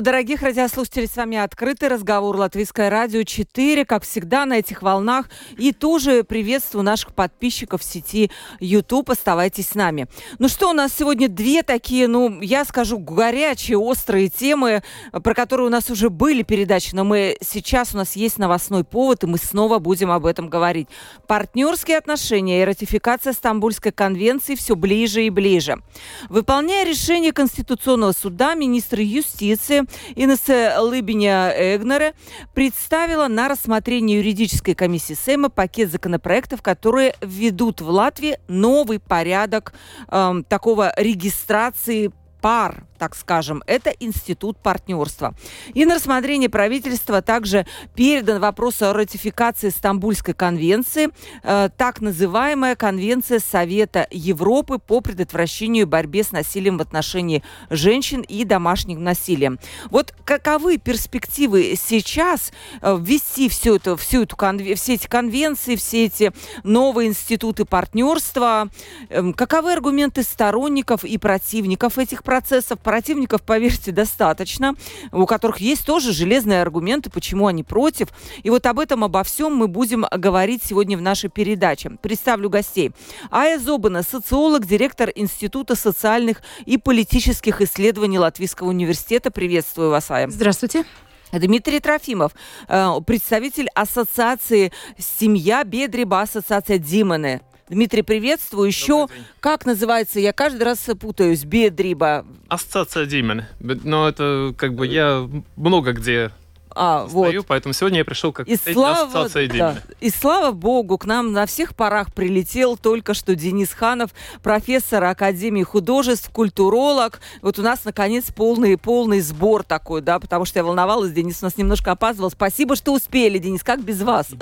дорогих радиослушателей. С вами открытый разговор Латвийское радио 4. Как всегда, на этих волнах. И тоже приветствую наших подписчиков в сети YouTube. Оставайтесь с нами. Ну что, у нас сегодня две такие, ну, я скажу, горячие, острые темы, про которые у нас уже были передачи, но мы сейчас у нас есть новостной повод, и мы снова будем об этом говорить. Партнерские отношения и ратификация Стамбульской конвенции все ближе и ближе. Выполняя решение Конституционного суда, министр юстиции Инесса Лыбиня Эгнере представила на рассмотрение юридической комиссии Сейма пакет законопроектов, которые введут в Латвии новый порядок э, такого регистрации пар так скажем, это институт партнерства. И на рассмотрение правительства также передан вопрос о ратификации Стамбульской конвенции, э, так называемая Конвенция Совета Европы по предотвращению и борьбе с насилием в отношении женщин и домашним насилием. Вот каковы перспективы сейчас э, ввести всю эту, всю эту конве, все эти конвенции, все эти новые институты партнерства? Э, каковы аргументы сторонников и противников этих процессов? Противников, поверьте, достаточно, у которых есть тоже железные аргументы, почему они против. И вот об этом, обо всем мы будем говорить сегодня в нашей передаче. Представлю гостей. Ая Зобана, социолог, директор Института социальных и политических исследований Латвийского университета. Приветствую вас, Ая. Здравствуйте. Дмитрий Трофимов, э, представитель ассоциации «Семья Бедреба», ассоциация Диманы. Дмитрий, приветствую. Еще, как называется, я каждый раз путаюсь, Бедриба. Ассоциация Димен. Но это как бы я много где а, стою, вот. поэтому сегодня я пришел как и слава, да. И слава богу, к нам на всех парах прилетел только что Денис Ханов, профессор Академии художеств, культуролог. Вот у нас, наконец, полный, полный сбор такой, да, потому что я волновалась, Денис у нас немножко опаздывал. Спасибо, что успели, Денис, как без вас?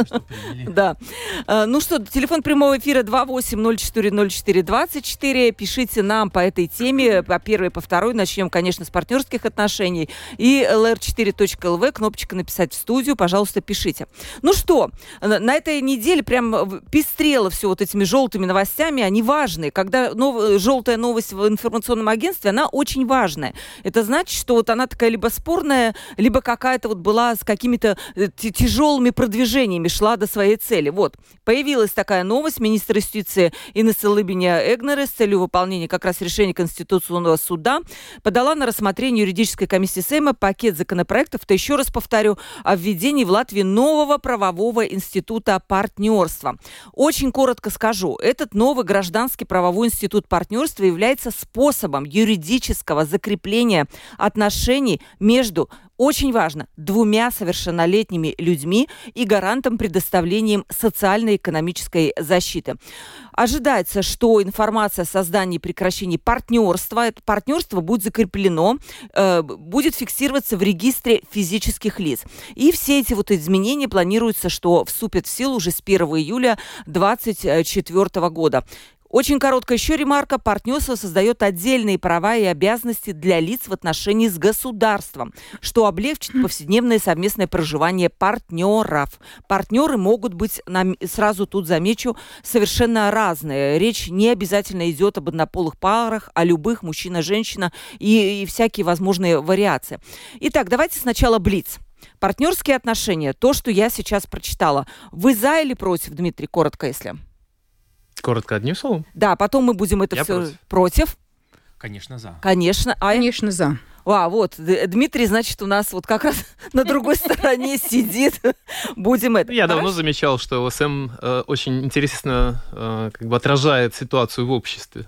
Да. Э, ну что, телефон прямого эфира 28040424. Пишите нам по этой теме, по первой, по второй. Начнем, конечно, с партнерских отношений. И lr4.lv, кнопочка кнопочка «Написать в студию», пожалуйста, пишите. Ну что, на этой неделе прям пестрело все вот этими желтыми новостями, они важные. Когда нов... желтая новость в информационном агентстве, она очень важная. Это значит, что вот она такая либо спорная, либо какая-то вот была с какими-то э, тяжелыми продвижениями, шла до своей цели. Вот, появилась такая новость. Министр юстиции Инесса Лыбиня Эгнере с целью выполнения как раз решения Конституционного суда подала на рассмотрение юридической комиссии Сейма пакет законопроектов. То еще раз повторяю, повторю, о введении в Латвии нового правового института партнерства. Очень коротко скажу, этот новый гражданский правовой институт партнерства является способом юридического закрепления отношений между очень важно, двумя совершеннолетними людьми и гарантом предоставлением социально-экономической защиты. Ожидается, что информация о создании и прекращении партнерства, это партнерство будет закреплено, э, будет фиксироваться в регистре физических лиц. И все эти вот изменения планируется, что вступят в силу уже с 1 июля 2024 года. Очень короткая еще ремарка. Партнерство создает отдельные права и обязанности для лиц в отношении с государством, что облегчит повседневное совместное проживание партнеров. Партнеры могут быть, сразу тут замечу, совершенно разные. Речь не обязательно идет об однополых парах, о любых мужчина-женщина и, и всякие возможные вариации. Итак, давайте сначала блиц. Партнерские отношения, то, что я сейчас прочитала. Вы за или против, Дмитрий, коротко, если? Коротко одним словом? Да, потом мы будем это Я все против. против. Конечно, за. Конечно. А Конечно, за. А, вот, Дмитрий, значит, у нас вот как раз на другой стороне сидит. Будем это. Я давно замечал, что ОСМ э, очень интересно э, как бы отражает ситуацию в обществе.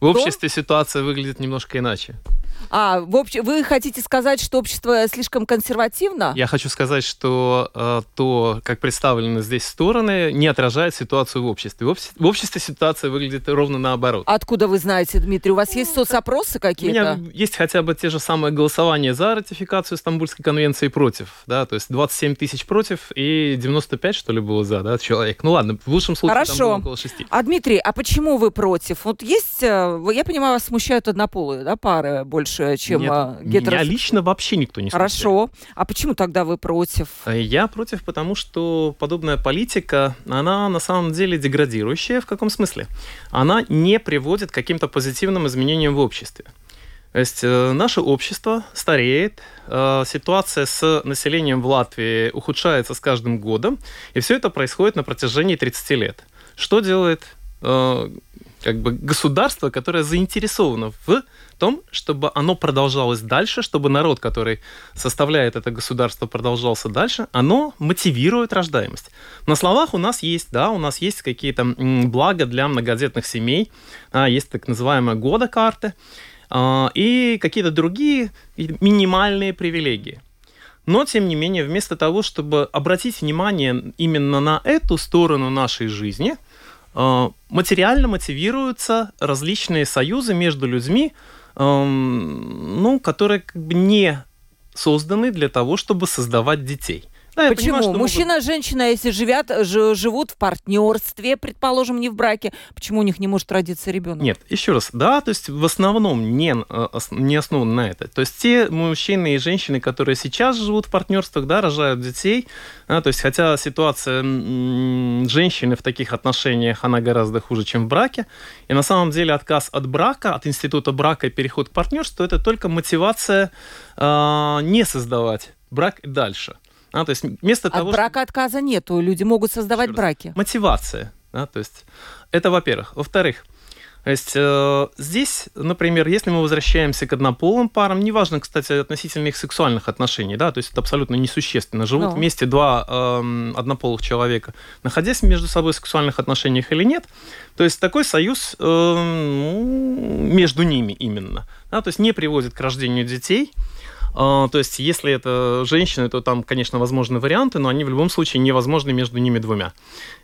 В обществе ситуация выглядит немножко иначе. А, в общем, вы хотите сказать, что общество слишком консервативно? Я хочу сказать, что э, то, как представлены здесь стороны, не отражает ситуацию в обществе. В, обще- в обществе ситуация выглядит ровно наоборот. Откуда вы знаете, Дмитрий? У вас есть соцопросы У какие-то? меня есть хотя бы те же самые голосования за ратификацию Стамбульской конвенции и против, да, то есть 27 тысяч против и 95, что ли, было за, да, человек. Ну ладно, в лучшем случае там Хорошо. было около 6. А, Дмитрий, а почему вы против? Вот есть, э, я понимаю, вас смущают однополые, да, пары больше, чем Нет, э, меня лично вообще никто не смущает. Хорошо. А почему тогда вы против? Э, Я против, потому что подобная политика, она на самом деле деградирующая. В каком смысле? Она не приводит к каким-то позитивным изменениям в обществе. То есть э, наше общество стареет, э, ситуация с населением в Латвии ухудшается с каждым годом, и все это происходит на протяжении 30 лет. Что делает э, как бы государство, которое заинтересовано в том, чтобы оно продолжалось дальше, чтобы народ, который составляет это государство, продолжался дальше, оно мотивирует рождаемость. На словах у нас есть, да, у нас есть какие-то блага для многодетных семей, есть так называемая года карты а, и какие-то другие минимальные привилегии. Но, тем не менее, вместо того, чтобы обратить внимание именно на эту сторону нашей жизни, материально мотивируются различные союзы между людьми, эм, ну, которые как бы не созданы для того, чтобы создавать детей. Да, я Почему? понимаю, что могут- Мужчина и женщина, если живят, ж- живут в партнерстве, предположим, не в браке, почему у них не может родиться ребенок? Нет, еще раз, да, то есть в основном не, э, не основан на это. То есть те мужчины и женщины, которые сейчас живут в партнерствах, да, рожают детей, да, то есть хотя ситуация женщины в таких отношениях, она гораздо хуже, чем в браке, и на самом деле отказ от брака, от института брака и переход к партнерству, это только мотивация э, не создавать брак и дальше. А, то есть вместо От того, брака отказа нету, люди могут создавать Еще раз. браки. мотивация. Да, то есть это во-первых. Во-вторых, то есть э, здесь, например, если мы возвращаемся к однополым парам, неважно, кстати, относительно их сексуальных отношений, да, то есть это абсолютно несущественно. Живут Ну. вместе два эм, однополых человека, находясь между собой в сексуальных отношениях или нет, то есть такой союз ну, между ними именно, да, то есть не приводит к рождению детей, а, То есть, если это женщины, то там, конечно, возможны варианты, но они в любом случае невозможны между ними двумя.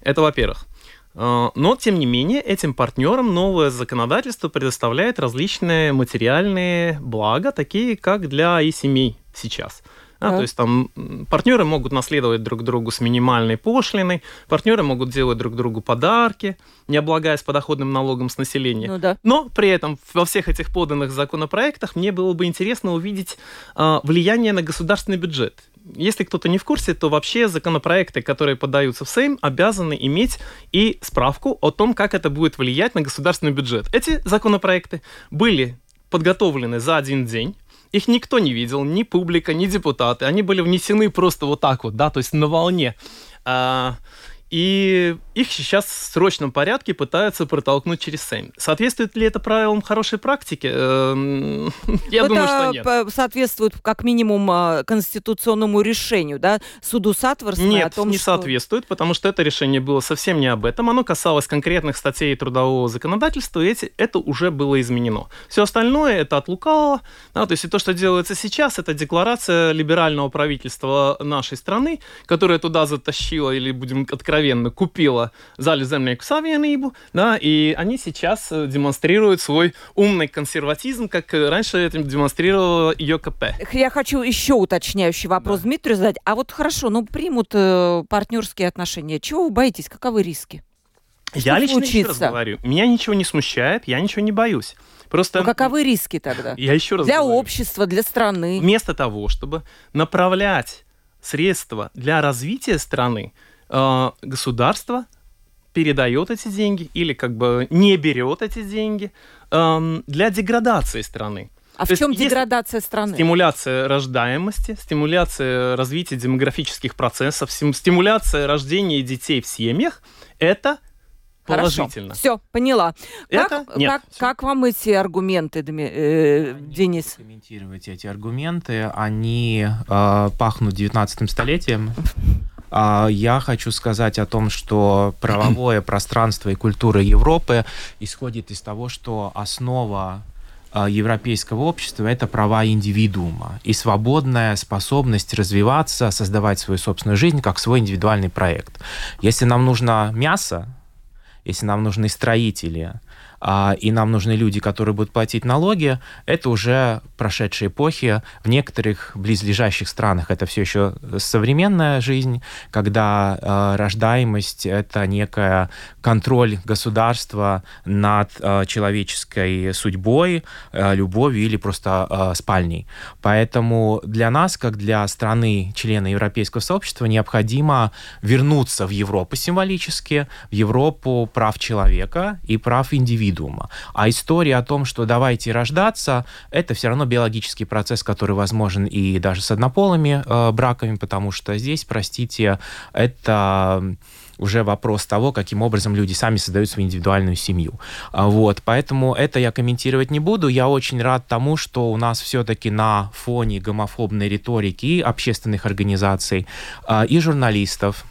Это во-первых. А, Но, тем не менее, этим партнерам новое законодательство предоставляет различные материальные блага, такие как для и семей сейчас. А, Так. то есть там партнеры могут наследовать друг другу с минимальной пошлиной, партнеры могут делать друг другу подарки, не облагаясь подоходным налогом с населения. Ну да. Но при этом во всех этих поданных законопроектах мне было бы интересно увидеть а, влияние на государственный бюджет. Если кто-то не в курсе, то вообще законопроекты, которые подаются в Сейм, обязаны иметь и справку о том, как это будет влиять на государственный бюджет. Эти законопроекты были подготовлены за один день. Их никто не видел, ни публика, ни депутаты. Они были внесены просто вот так вот, да, то есть на волне. И их сейчас в срочном порядке пытаются протолкнуть через Сейм. Соответствует ли это правилам хорошей практики? Эм, Я это думаю, что нет. соответствует как минимум а, конституционному решению, да, суду Сатворсона о Нет, том, не что... соответствует, потому что это решение было совсем не об этом. Оно касалось конкретных статей трудового законодательства, и эти, это уже было изменено. Все остальное это от лукавого. Да, то есть и то, что делается сейчас, это декларация либерального правительства нашей страны, которая туда затащила, или будем откровенно, купила Зали земляку Савиенибу, да, и они сейчас э, демонстрируют свой умный консерватизм, как э, раньше это демонстрировала ЕКП. Я хочу еще уточняющий вопрос Да. Дмитрию задать. А вот хорошо, ну примут э, партнерские отношения. Чего вы боитесь? Каковы риски? Я лично еще раз случится? говорю, меня ничего не смущает, я ничего не боюсь. Просто Ну каковы риски тогда? я еще раз Для говорю, общества, для страны. вместо того, чтобы направлять средства для развития страны, государство передает эти деньги или как бы не берет эти деньги эм, для деградации страны. А то в чем деградация страны? Стимуляция рождаемости, стимуляция развития демографических процессов, стим- стимуляция рождения детей в семьях – это положительно. Все, поняла. Это Как, нет. как, как вам эти аргументы, Дми- э, Денис? комментировать эти аргументы. Они э, пахнут 19 столетием. А Я хочу сказать о том, что правовое пространство и культура Европы исходит из того, что основа э, европейского общества – это права индивидуума и свободная способность развиваться, создавать свою собственную жизнь как свой индивидуальный проект. Если нам нужно мясо, если нам нужны строители, а, и нам нужны люди, которые будут платить налоги, это уже прошедшие эпохи. В некоторых близлежащих странах это все еще современная жизнь, когда э, рождаемость это некая контроль государства над э, человеческой судьбой, любовью или просто спальней. Поэтому для нас, как для страны члена Европейского сообщества, необходимо вернуться в Европу символически, в Европу прав человека и прав индивида индивидуума. А история о том, что давайте рождаться, это все равно биологический процесс, который возможен и даже с однополыми э, браками, потому что здесь, простите, это уже вопрос того, каким образом люди сами создают свою индивидуальную семью. А, вот, поэтому это я комментировать не буду. Я очень рад тому, что у нас все-таки на фоне гомофобной риторики общественных организаций, а, и журналистов,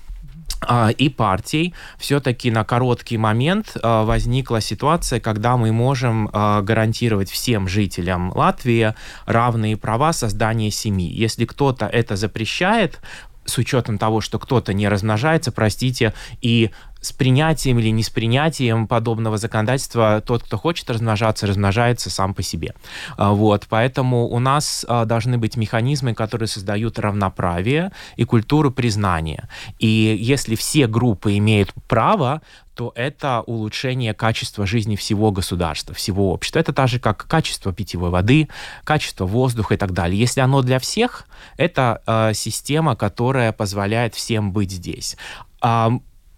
и партий все-таки на короткий момент а, возникла ситуация, когда мы можем а, гарантировать всем жителям Латвии равные права создания семьи. Если кто-то это запрещает, с учетом того, что кто-то не размножается, простите, и с принятием или не с принятием подобного законодательства тот, кто хочет размножаться, размножается сам по себе. А, вот, поэтому у нас а, должны быть механизмы, которые создают равноправие и культуру признания. И если все группы имеют право, то это улучшение качества жизни всего государства, всего общества. Это так же, как качество питьевой воды, качество воздуха и так далее. Если оно для всех, это э, система, которая позволяет всем быть здесь.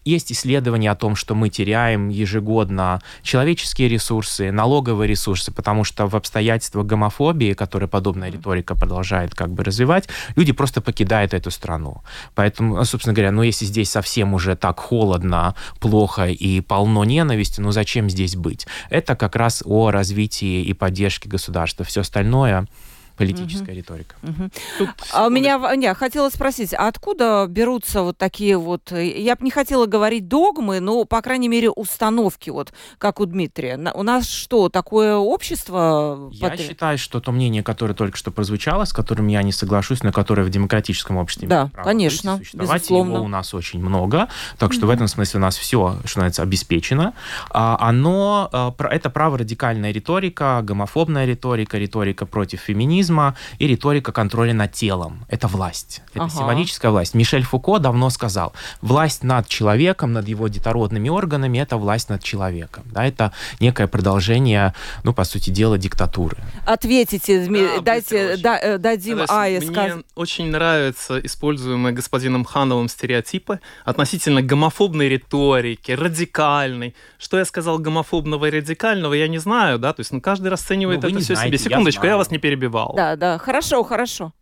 Есть исследования о том, что мы теряем ежегодно человеческие ресурсы, налоговые ресурсы, потому что в обстоятельствах гомофобии, которые подобная риторика продолжает как бы развивать, люди просто покидают эту страну. Поэтому, ну, собственно говоря, ну если здесь совсем уже так холодно, плохо и полно ненависти, ну зачем здесь быть? Это как раз о развитии и поддержке государства. Все остальное политическая угу. риторика. Угу. Тут... А у меня, не, хотела спросить, а откуда берутся вот такие вот, я бы не хотела говорить догмы, но, по крайней мере, установки, вот, как у Дмитрия. У нас что, такое общество? Я под... считаю, что то мнение, которое только что прозвучало, с которым я не соглашусь, но которое в демократическом обществе да, право конечно, быть, существовать, безусловно. его у нас очень много, так что угу. в этом смысле у нас все, что называется, обеспечено. А, оно, а, это право радикальная риторика, гомофобная риторика, риторика против феминизма, феминизма и риторика контроля над телом. Это власть. Это ага. символическая власть. Мишель Фуко давно сказал, власть над человеком, над его детородными органами, это власть над человеком. Да, это некое продолжение, ну, по сути дела, диктатуры. Ответите, да, дайте, да, э, дадим Ае сказать. Мне очень нравятся используемые господином Хановым стереотипы относительно гомофобной риторики, радикальной. Что я сказал гомофобного и радикального, я не знаю, да, то есть ну, каждый расценивает ну, это все знаете, себе. Секундочку, я, я вас не перебивал. Да, да, хорошо, хорошо.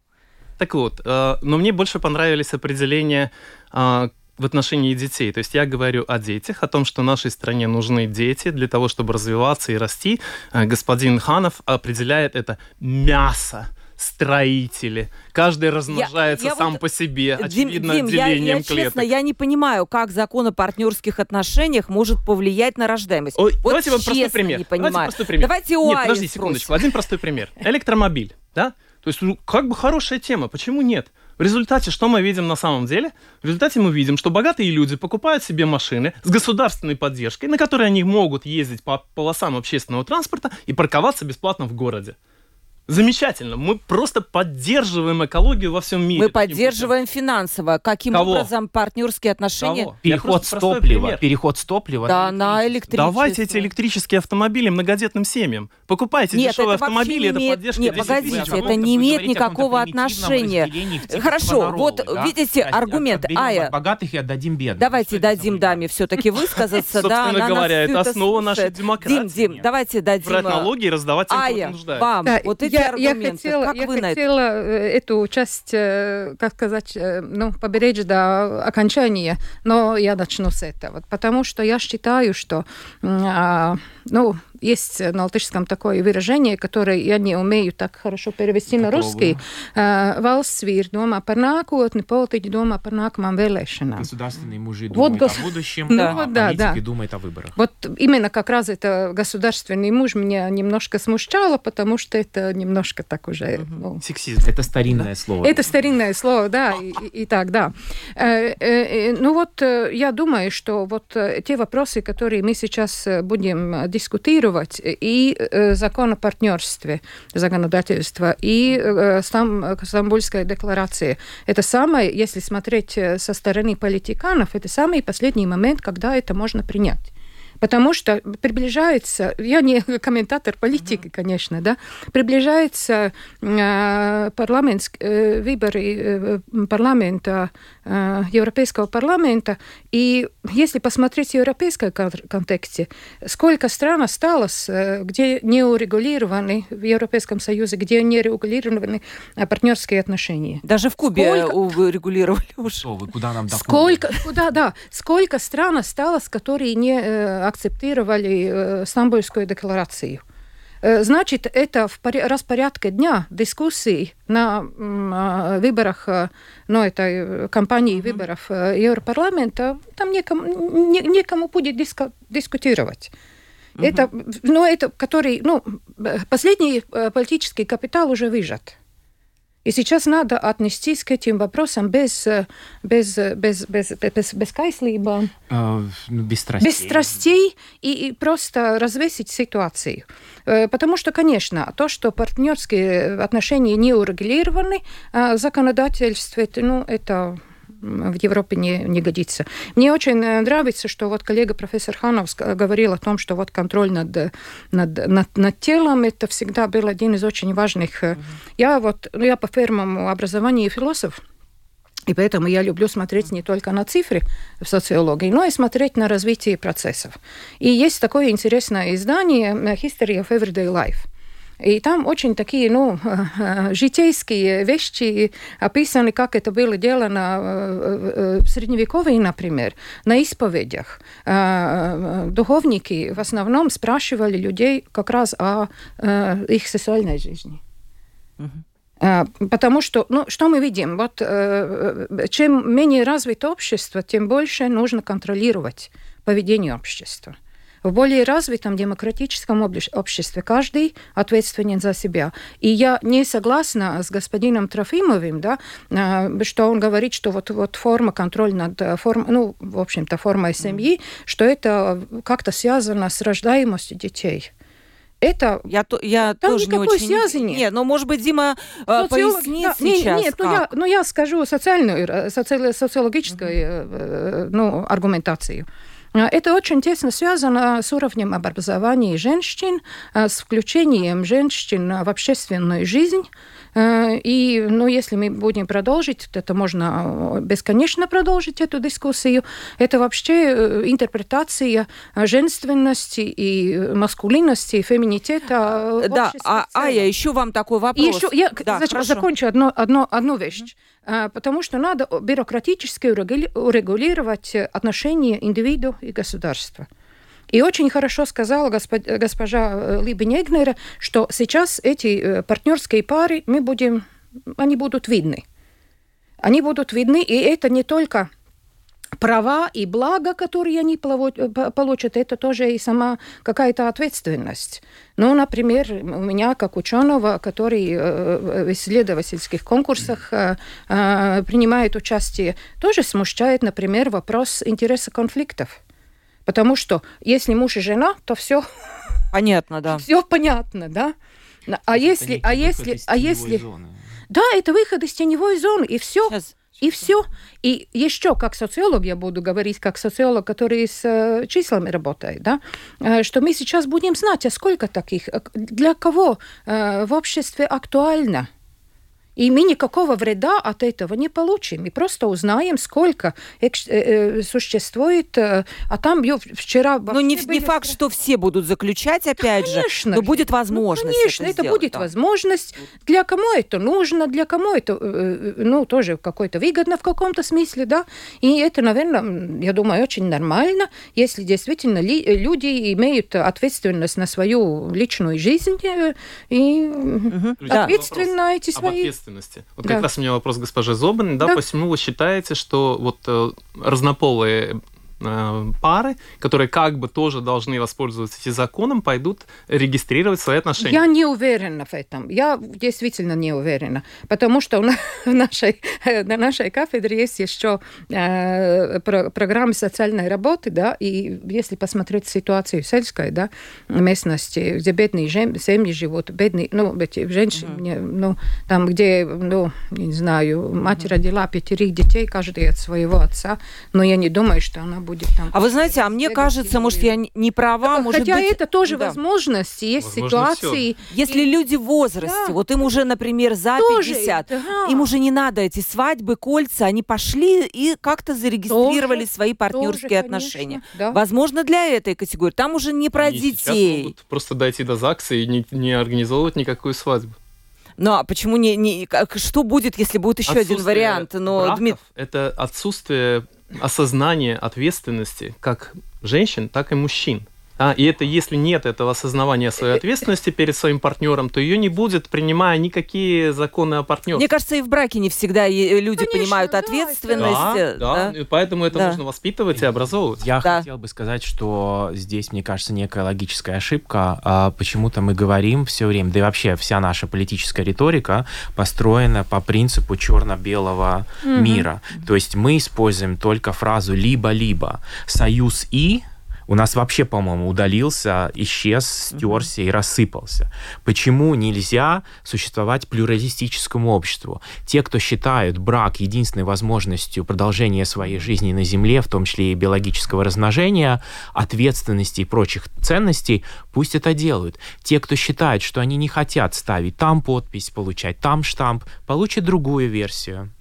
Так вот, э, но мне больше понравились определения э, в отношении детей. То есть я говорю о детях, о том, что нашей стране нужны дети для того, чтобы развиваться и расти. Э, господин Ханов определяет это мясо строители. Каждый размножается я, я сам вот, по себе, очевидно, Дим, делением я, я, клеток. Честно, я не понимаю, как закон о партнерских отношениях может повлиять на рождаемость. Ой, вот давайте вот простой пример. Не понимаю. Давайте простой пример. Давайте у Нет, подожди секундочку. Один простой пример. Электромобиль, да? То есть, ну, как бы хорошая тема, почему нет? В результате что мы видим на самом деле? В результате мы видим, что богатые люди покупают себе машины с государственной поддержкой, на которые они могут ездить по полосам общественного транспорта и парковаться бесплатно в городе. Замечательно. Мы просто поддерживаем экологию во всем мире. Мы поддерживаем финансово. Каким Кого? образом партнерские отношения? Кого? Переход с топлива. Переход с топлива. Да, на электричество. Давайте эти электрические автомобили многодетным семьям. Покупайте Нет, дешевые это автомобили, это имеет... поддержка. Нет, погодите, это не имеет никакого отношения. Хорошо, вот да? видите аргумент. Ая. Богатых и отдадим бедным. Давайте дадим даме все-таки высказаться. Собственно говоря, это основа нашей демократии. Дим, Дим, давайте дадим. Брать налоги и раздавать тем, кто нуждается. вам, вот эти я, я хотела, как я вы хотела это? эту часть, э, как сказать, э, ну, поберечь до окончания, но я начну с этого. Потому что я считаю, что, а, ну, есть на латышском такое выражение, которое я не умею так хорошо перевести на русский. Valsts vīri domā par nākotni, politiķi domā par nākamām vēlēšanām. Государственные мужи Вот думают гос- о будущем, Да. а Вот да, политики да. думают о выборах. Вот именно как раз это государственный муж меня немножко смущало, потому что это немножко так уже... ну, Сексизм. Это старинное слово. Это старинное слово, да, и, и- и так, да. Э, э, э, Ну вот э, я думаю, что вот э, те вопросы, которые мы сейчас э, будем э, дискутировать, и э, закон о партнерстве, законодательство, и э, Стам- Стамбульская декларация, это самое, если смотреть э, со стороны политиканов, это самый последний момент, когда это можно принять. Потому что приближается, я не комментатор политики, конечно, да, приближается э, парламент, э, выборы э, парламента, Европейского парламента, и если посмотреть в европейском кон- контексте, сколько стран осталось, э, где не урегулированы в Европейском Союзе, где не регулированы э, партнерские отношения. Даже в Кубе Сколько- у- регулировали уже. Что вы, куда нам до Сколько, куда, да, сколько стран осталось, которые не э, акцептировали э, Стамбульскую декларацию? Э, Значит, это в поря- распорядке дня дискуссий на а, выборах, э, ну, этой э, кампании выборов э, Европарламента, там некому, не- некому будет диско- дискутировать. Это, ну, это, который, ну, последний политический капитал уже выжат. И сейчас надо отнестись к этим вопросам без, э, без, э, без, без, без, без кайслиба, Э, без страстей. без страстей и, и просто развесить ситуацию. Э, Потому что, конечно, то, что партнерские отношения не урегулированы э, в законодательстве, это, ну, это в Европе не, не годится. Мне очень э, нравится, что вот коллега профессор Ханов говорил о том, что вот контроль над, над, над, над телом это всегда был один из очень важных. э, Я вот, ну, я по первому образованию философ, и поэтому я люблю смотреть не только на цифры в социологии, но и смотреть на развитие процессов. И есть такое интересное издание э, History of Everyday Life. И там очень такие, ну, житейские вещи описаны, как это было делано э, э, в Средневековье, например, на исповедях. Э, э, Духовники в основном спрашивали людей как раз о э, их сексуальной жизни. А, Потому что, ну, что мы видим? Вот э, э, чем менее развито общество, тем больше нужно контролировать поведение общества. В более развитом демократическом обще- обществе каждый ответственен за себя. И я не согласна с господином Трофимовым, да, а, что он говорит, что вот, вот форма контроля над э, форм, ну, в общем-то, формой семьи, что это как-то связано с рождаемостью детей. Это Я, то, я Там тоже не никакой очень... связи нет. Нет, но, может быть, Дима э, Социолог- пояснит да, не- сейчас, Нет, ну я, как. ну я скажу социальную, э, соци- социологическую э, э, ну, аргументацию. А, Это очень тесно связано с уровнем образования женщин, а, с включением женщин в общественную жизнь. Э, И, ну, если мы будем продолжить, это можно э, бесконечно продолжить эту дискуссию, это вообще э, интерпретация женственности и маскулинности, и феминитета Да, а, целом. Ая, еще вам такой вопрос. Еще я Да, зач- хорошо. закончу одно, одно, одну вещь. А, Потому что надо бюрократически урегули- урегулировать отношения индивиду и государства. И очень хорошо сказала госпо- госпожа э, Либа Негнера, что сейчас эти э, партнерские пары мы будем, они будут видны. Они будут видны, и это не только права и блага, которые они э, получат, это тоже и сама какая-то ответственность. Ну, например, у меня, как ученого, который э, в исследовательских конкурсах э, э, принимает участие, тоже смущает, например, вопрос интереса конфликтов. Потому что если муж и жена, то все, Понятно, да. все понятно, да? А если, а если, а если, да, это выход из теневой зоны, и все. Сейчас. И все. И еще, как социолог, я буду говорить, как социолог, который с э, числами работает, да, э, что мы сейчас будем знать, а сколько таких, э, для кого э, в обществе актуально. И мы никакого вреда от этого не получим. Мы просто узнаем, сколько экс- э, э, существует. э, а там я вчера... Ну, не, вообще не были факт, что все будут заключать, опять Конечно же, но будет Ну, возможность конечно, это, это сделать, будет да. возможность. Для кому это нужно, для кому это, э, э, ну, тоже какой-то выгодно в каком-то смысле, да. И это, наверное, я думаю, очень нормально, если действительно ли- э, люди имеют ответственность на свою личную жизнь э, и. Да. ответственно эти об свои... ответственности. Вот Да. как раз у меня вопрос к госпоже Зобан. Да, Да. почему вы считаете, что вот э, разнополые пары, которые как бы тоже должны воспользоваться этим законом, пойдут регистрировать свои отношения? Я не уверена в этом. Я действительно не уверена. Потому что в нашей, на нашей кафедре есть еще э, про- программы социальной работы, да, и если посмотреть ситуацию сельской, да, местности, где бедные жем- семьи живут, бедные, ну, эти женщины, не- ну, там, где, ну, не знаю, мать родила пятерых детей, каждый от своего отца, но я не думаю, что она будет там... А вы знаете, а мне кажется, и- может, я не- права, может Хотя быть... это тоже да. возможность, есть Возможно, ситуации... Если люди в возрасте, Да. вот им уже, например, за Тоже, 50, да. им уже не надо эти свадьбы, кольца, они пошли и как-то зарегистрировали Тоже, свои партнерские Тоже, отношения. конечно, да. Возможно, для этой категории. Там уже не про Они детей. могут просто дойти до ЗАГСа и не, не организовывать никакую свадьбу. Ну а почему не, не как- что будет, если будет еще один вариант? Но браков Дмит- это отсутствие осознания ответственности как женщин, так и мужчин. А, и это, если нет этого осознавания своей ответственности перед своим партнером, то ее не будет, принимая никакие законы о партнерстве. Мне кажется, и в браке не всегда е- люди Конечно, понимают да, ответственность. да, э, да, и поэтому это Да. нужно воспитывать и образовывать. Я Да. хотел бы сказать, что здесь, мне кажется, некая логическая ошибка. А, Почему-то мы говорим все время, да и вообще вся наша политическая риторика построена по принципу черно-белого мира. То есть мы используем только фразу либо-либо. Союз и у нас вообще, по-моему, удалился, исчез, стерся и рассыпался. Почему нельзя существовать плюралистическому обществу? Те, кто считают брак единственной возможностью продолжения своей жизни на Земле, в том числе и биологического размножения, ответственности и прочих ценностей, пусть это делают. Те, кто считает, что они не хотят ставить там подпись, получать там штамп, получат другую версию.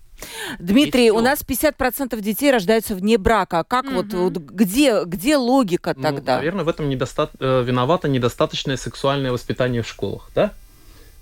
Дмитрий, И у нас 50% детей рождаются вне брака. Как вот, Мгм. вот где, где логика Ну, тогда? наверное, в этом недоста- э, виновато недостаточное сексуальное воспитание в школах, да?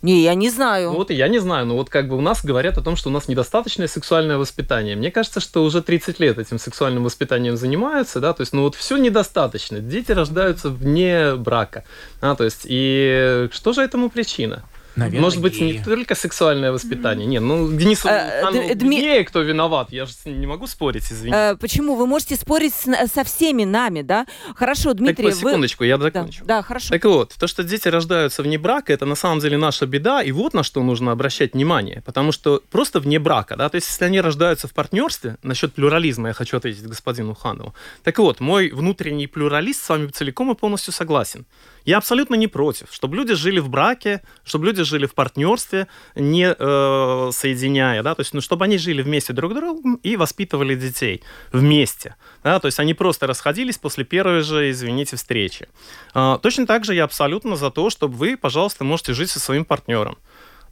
Не, я не знаю. Ну вот и я не знаю, но вот как бы у нас говорят о том, что у нас недостаточное сексуальное воспитание. Мне кажется, что уже 30 лет этим сексуальным воспитанием занимаются, да, то есть, ну вот все недостаточно. Дети рождаются вне брака, а, то есть, и что же этому причина? Наверное, Может быть, геи. не только сексуальное воспитание. Нет, ну, Денис, Э, Д- Дми- виднее, кто виноват. Я же не могу спорить, извините. Э, почему? Вы можете спорить с- со всеми нами, да? Хорошо, Дмитрий, так, вы... секундочку, я Да, закончу. да, хорошо. Так вот, то, что дети рождаются вне брака, это на самом деле наша беда, и вот на что нужно обращать внимание. Потому что просто вне брака, да, то есть если они рождаются в партнерстве, насчет плюрализма я хочу ответить господину Ханову. Так вот, мой внутренний плюралист с вами целиком и полностью согласен. Я абсолютно не против, чтобы люди жили в браке, чтобы люди жили в партнерстве, не э, соединяя, да, то есть, ну, чтобы они жили вместе друг с другом и воспитывали детей вместе, да, то есть они просто расходились после первой же, извините, встречи. А, точно так же я абсолютно за то, чтобы вы, пожалуйста, можете жить со своим партнером,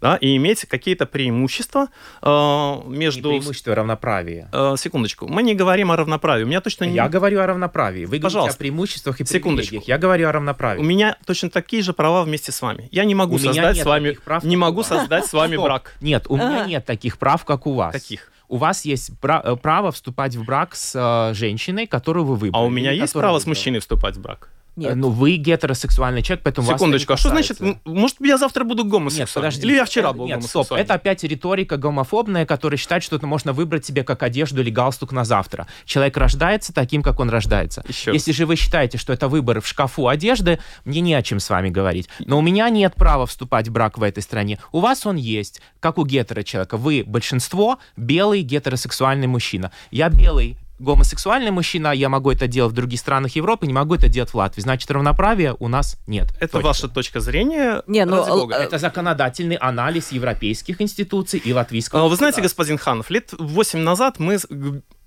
да, и иметь какие-то преимущества э, Не между... преимущество равноправия. Э, секундочку, мы не говорим о равноправии. У меня точно не... Я говорю о равноправии. Вы говорите Пожалуйста. о преимуществах и Секундочку. Я говорю о У равноправии. меня точно такие же права вместе с вами. Я не могу У создать с вами, прав, не могу у вас. создать с вами брак. Нет, у меня Ага. нет таких прав, как у вас. Каких? У вас есть э, право вступать в брак с э, женщиной, которую вы выбрали. А у меня есть право с мужчиной вступать в брак? Э, Нет. Ну, вы гетеросексуальный человек, поэтому вас это Секундочку, не а что значит, может, я завтра буду Нет, гомосексуальным? подожди. Или я вчера был Нет, стоп, это опять риторика гомофобная, которая считает, что это можно выбрать себе как одежду или галстук на завтра. Человек рождается таким, как он рождается. Еще. Если же вы считаете, что это выбор в шкафу одежды, мне не о чем с вами говорить. Но у меня нет права вступать в брак в этой стране. У вас он есть, как у гетеро человека. Вы большинство белый гетеросексуальный мужчина. Я белый гомосексуальный мужчина, я могу это делать в других странах Европы, не могу это делать в Латвии. Значит, равноправия у нас нет. Это Точка. ваша точка зрения. Не, ну, э, Это законодательный анализ европейских институций и латвийского. А, Вы знаете, господин Ханов, лет 8 назад мы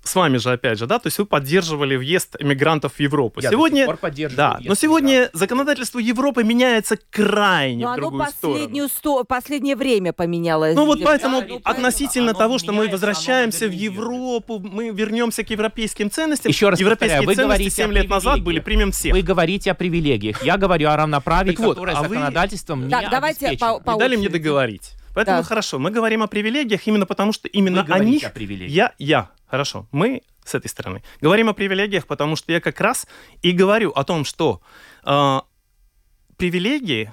с- вами же, опять же, да, то есть вы поддерживали въезд эмигрантов в Европу. Я сегодня, до сих пор да, въезд но сегодня законодательство Европы меняется крайне Но в оно другую последнюю сторону. сто... последнее время поменялось. Ну вот поэтому Да, ну, относительно оно того, что мы возвращаемся оно в. Европу, мы вернемся к европейским ценностям. Еще раз Европейские повторяю, вы ценности говорите 7 о лет назад были примем всех. Вы говорите о привилегиях. Я говорю о равноправии, Так вот, которое а вы- законодательством не Так, давайте по- по Не дали мне договорить. Поэтому Да. хорошо, мы говорим о привилегиях именно потому, что именно Вы о них я, я, хорошо, мы с этой стороны говорим о привилегиях, потому что я как раз и говорю о том, что э, привилегии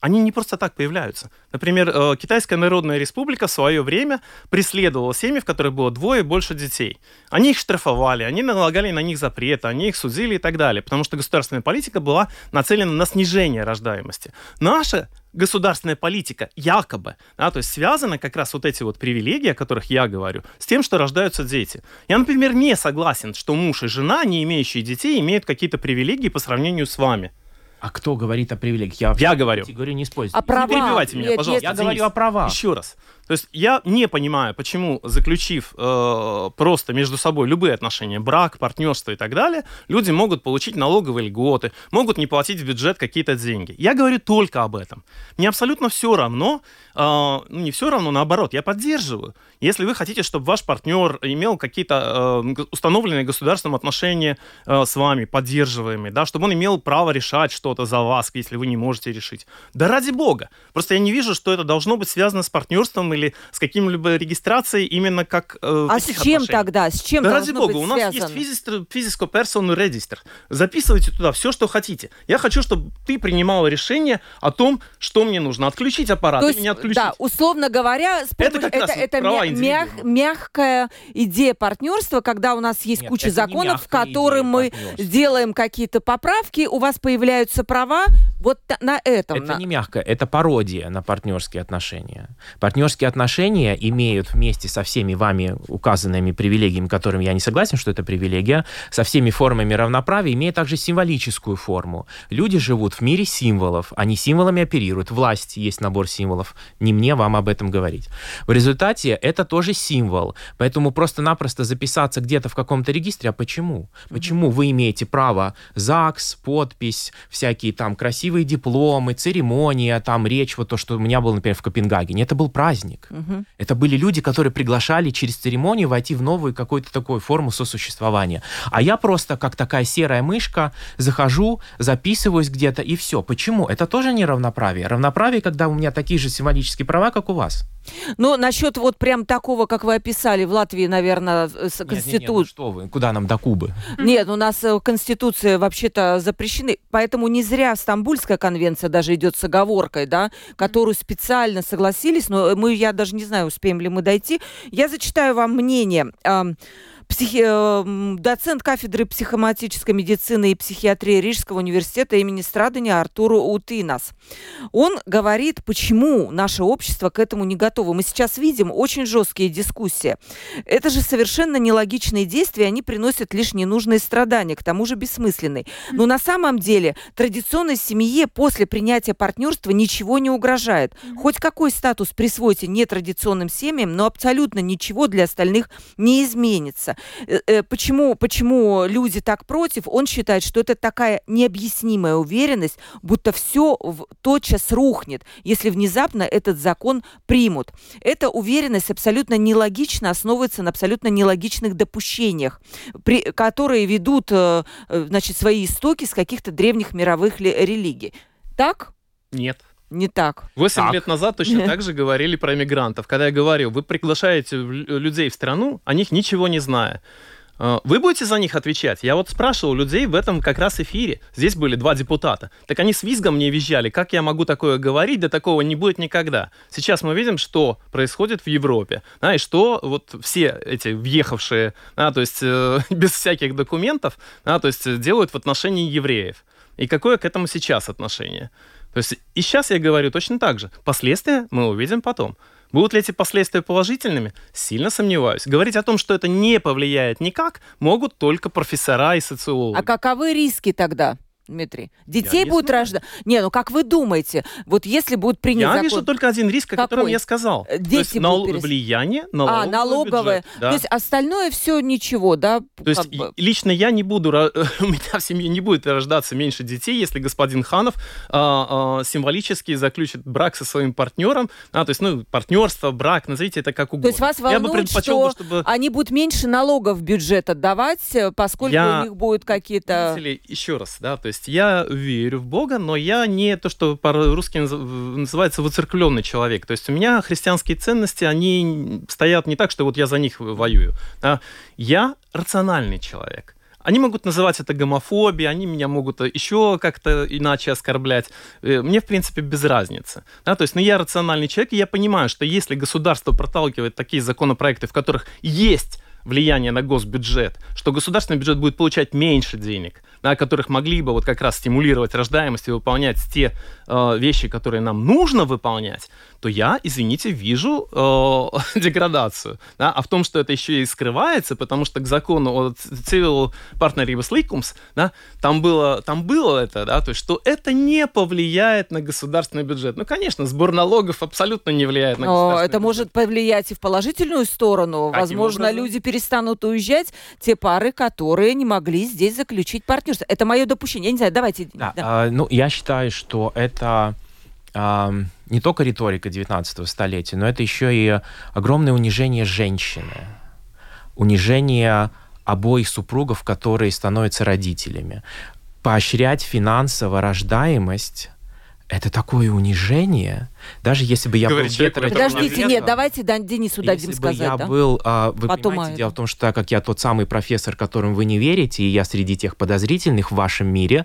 они не просто так появляются. Например, э, Китайская Народная Республика в свое время преследовала семьи, в которых было двое больше детей. Они их штрафовали, они налагали на них запреты, они их судили и так далее, потому что государственная политика была нацелена на снижение рождаемости. Наша государственная политика якобы, да, то есть связаны как раз вот эти вот привилегии, о которых я говорю, с тем, что рождаются дети. Я, например, не согласен, что муж и жена, не имеющие детей, имеют какие-то привилегии по сравнению с вами. А кто говорит о привилегиях? Я, Я говорю. говорю, не используйте. А права? перебивайте меня, Нет, пожалуйста. Я нет, говорю о правах. Еще раз. То есть я не понимаю, почему, заключив э, просто между собой любые отношения, брак, партнерство и так далее, люди могут получить налоговые льготы, могут не платить в бюджет какие-то деньги. Я говорю только об этом. Мне абсолютно все равно, э, ну не все равно, наоборот, я поддерживаю. Если вы хотите, чтобы ваш партнер имел какие-то э, установленные государством отношения э, с вами, поддерживаемые, да, чтобы он имел право решать что-то за вас, если вы не можете решить. Да ради бога. Просто я не вижу, что это должно быть связано с партнерством или с каким-либо регистрацией именно как э, А с чем отношений. тогда? С чем Да ради бога, быть у нас связано? есть физический персону регистр. Записывайте туда все, что хотите. Я хочу, чтобы ты принимала решение о том, что мне нужно. Отключить аппарат То или есть, не отключить. да, условно говоря, с Это помощью- это, это мя- мяг- мягкая идея партнерства, когда у нас есть Нет, куча это законов, в идея мы сделаем какие-то поправки, у вас появляются права вот на этом. Это на- не мягко, это пародия на партнерские отношения. Партнерские отношения имеют вместе со всеми вами указанными привилегиями, которыми я не согласен, что это привилегия, со всеми формами равноправия, имеет также символическую форму. Люди живут в мире символов, они символами оперируют. Власть есть набор символов. Не мне вам об этом говорить. В результате это тоже символ. Поэтому просто-напросто записаться где-то в каком-то регистре, а почему? Почему вы имеете право ЗАГС, подпись, всякие там красивые дипломы, церемония, там речь, вот то, что у меня было, например, в Копенгагене. Это был праздник. Мгм. Это были люди, которые приглашали через церемонию войти в новую какую-то такую форму сосуществования. А я просто, как такая серая мышка, захожу, записываюсь где-то, и все. Почему? Это тоже не равноправие. Равноправие, когда у меня такие же символические права, как у вас. Но насчет вот прям такого, как вы описали, в Латвии, наверное, с Нет, нет, нет, ну что вы, куда нам до Кубы? Нет, у нас э, конституция вообще-то запрещены. Поэтому не зря Стамбульская конвенция даже идет с оговоркой, да, которую специально согласились, но мы, я даже не знаю, успеем ли мы дойти. Я зачитаю вам мнение. Психи- эм, доцент кафедры психоматической медицины и психиатрии Рижского университета имени Страдания Артуру Утинас. Он говорит, почему наше общество к этому не готово. Мы сейчас видим очень жесткие дискуссии. Это же совершенно нелогичные действия, они приносят лишь ненужные страдания, к тому же бессмысленные. Но на самом деле традиционной семье после принятия партнерства ничего не угрожает. Хоть какой статус присвоите нетрадиционным семьям, но абсолютно ничего для остальных не изменится. Э, э, Почему, почему люди так против? Он считает, что это такая необъяснимая уверенность, будто все тотчас рухнет, если внезапно этот закон примут. Эта уверенность абсолютно нелогично основывается на абсолютно нелогичных допущениях, при, которые ведут э, значит, свои истоки с каких-то древних мировых ли- религий. Так? Нет. Не так. Восемь Так. лет назад точно так же говорили про мигрантов. Когда я говорил, вы приглашаете людей в страну, о них ничего не зная. Э, Вы будете за них отвечать? Я вот спрашивал людей в этом как раз эфире. Здесь были два депутата. Так они с визгом мне визжали. Как я могу такое говорить? Да такого не будет никогда. Сейчас мы видим, что происходит в Европе. Да, и что вот все эти въехавшие, да, то есть э, без всяких документов, да, то есть э, делают в отношении евреев. И какое к этому сейчас отношение? То есть и сейчас я говорю точно так же. Последствия мы увидим потом. Будут ли эти последствия положительными? Сильно сомневаюсь. Говорить о том, что это не повлияет никак, могут только профессора и социологи. А каковы риски тогда? Дмитрий? Детей не будут знаю. рождать? Не, ну как вы думаете, вот если будет принят Я закон... вижу только один риск, о котором Какой? я сказал. Э, То дети есть будут нал- перес- влияние А, налоговое. бюджета, да. То есть остальное все ничего, да? То есть бы. лично я не буду, у меня в семье не будет рождаться меньше детей, если господин Ханов а, а, символически заключит брак со своим партнером. А, то есть, ну, партнерство, брак, назовите это как угодно. То есть вас я бы волнует, что бы, чтобы... они будут меньше налогов в бюджет отдавать, э, поскольку Я- у них будут какие-то... Еще раз, да, то есть я верю в Бога, но я не то, что по-русски наз- называется выцеркленный человек. То есть у меня христианские ценности, они стоят не так, что вот я за них воюю. да. Я рациональный человек. Они могут называть это гомофобией, они меня могут еще как-то иначе оскорблять. Э, Мне, в принципе, без разницы. Да, то есть, ну, я рациональный человек, и я понимаю, что если государство проталкивает такие законопроекты, в которых есть влияние на госбюджет, что государственный бюджет будет получать меньше денег, да, которых могли бы вот как раз стимулировать рождаемость и выполнять те э, вещи, которые нам нужно выполнять, то я, извините, вижу э, деградацию. Да? А в том, что это еще и скрывается, потому что к закону о Civil Partnership Likums, да, там, было, там было это, да, то есть, что это не повлияет на государственный бюджет. Ну, конечно, сбор налогов абсолютно не влияет на Но государственный это бюджет. может повлиять и в положительную сторону. Каким Возможно, образом? люди перестанут уезжать, те пары, которые не могли здесь заключить партнерство. Это мое допущение. Я не знаю, давайте. Да, да. а, ну, я считаю, что это ам, не только риторика 19 столетия, но это еще и огромное унижение женщины, унижение обоих супругов, которые становятся родителями. Поощрять финансово рождаемость это такое унижение, даже если бы я Говорит был человек, Подождите, нет, давайте да, Денису дадим если бы сказать. я да? был, а, вы Потом, понимаете, а, дело это- в том, что так как я тот самый профессор, которым вы не верите, и я среди тех подозрительных в вашем мире,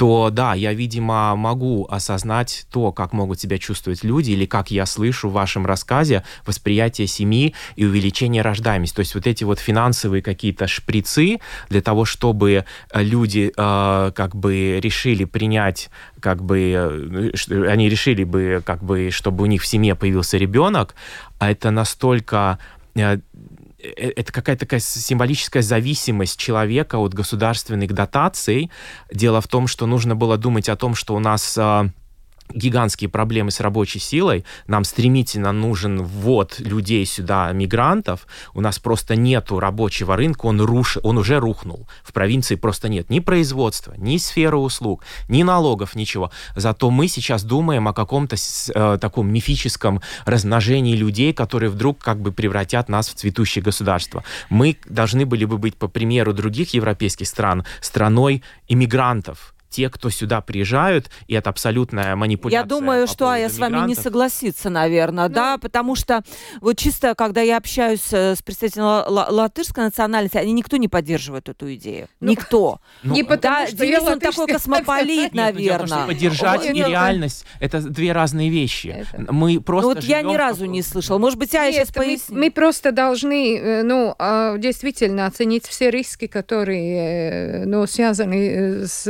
то да, я, видимо, могу осознать то, как могут себя чувствовать люди, или как я слышу в вашем рассказе восприятие семьи и увеличение рождаемости. То есть вот эти вот финансовые какие-то шприцы для того, чтобы э, люди э, как бы решили принять, как бы, э, они решили бы, как бы, чтобы у них в семье появился ребенок, а это настолько э, это какая-то такая символическая зависимость человека от государственных дотаций. Дело в том, что нужно было думать о том, что у нас а, гигантские проблемы с рабочей силой, нам стремительно нужен ввод людей сюда, мигрантов, у нас просто нету рабочего рынка, он, руш... он уже рухнул. В провинции просто нет ни производства, ни сферы услуг, ни налогов, ничего. Зато мы сейчас думаем о каком-то э, таком мифическом размножении людей, которые вдруг как бы превратят нас в цветущее государство. Мы должны были бы быть, по примеру других европейских стран, страной иммигрантов, те, кто сюда приезжают, и это абсолютная манипуляция. Я думаю, по что Ая поводу с вами не согласится, наверное, Ну, да, потому что вот чисто, когда я общаюсь э, с представителями ла- ла- латышской национальности, они никто не поддерживает эту идею. Ну, никто. Ну, не потому, да, что Денис, я он такой космополит, Нет, ну, наверное. поддержать Ой, и ну, реальность — это две разные вещи. Это- Мы Ну просто вот я ни разу не слышала. Может быть, Нет, сейчас мы, пояснит. мы просто должны, э, ну, а, действительно оценить все риски, которые, э, ну, связаны с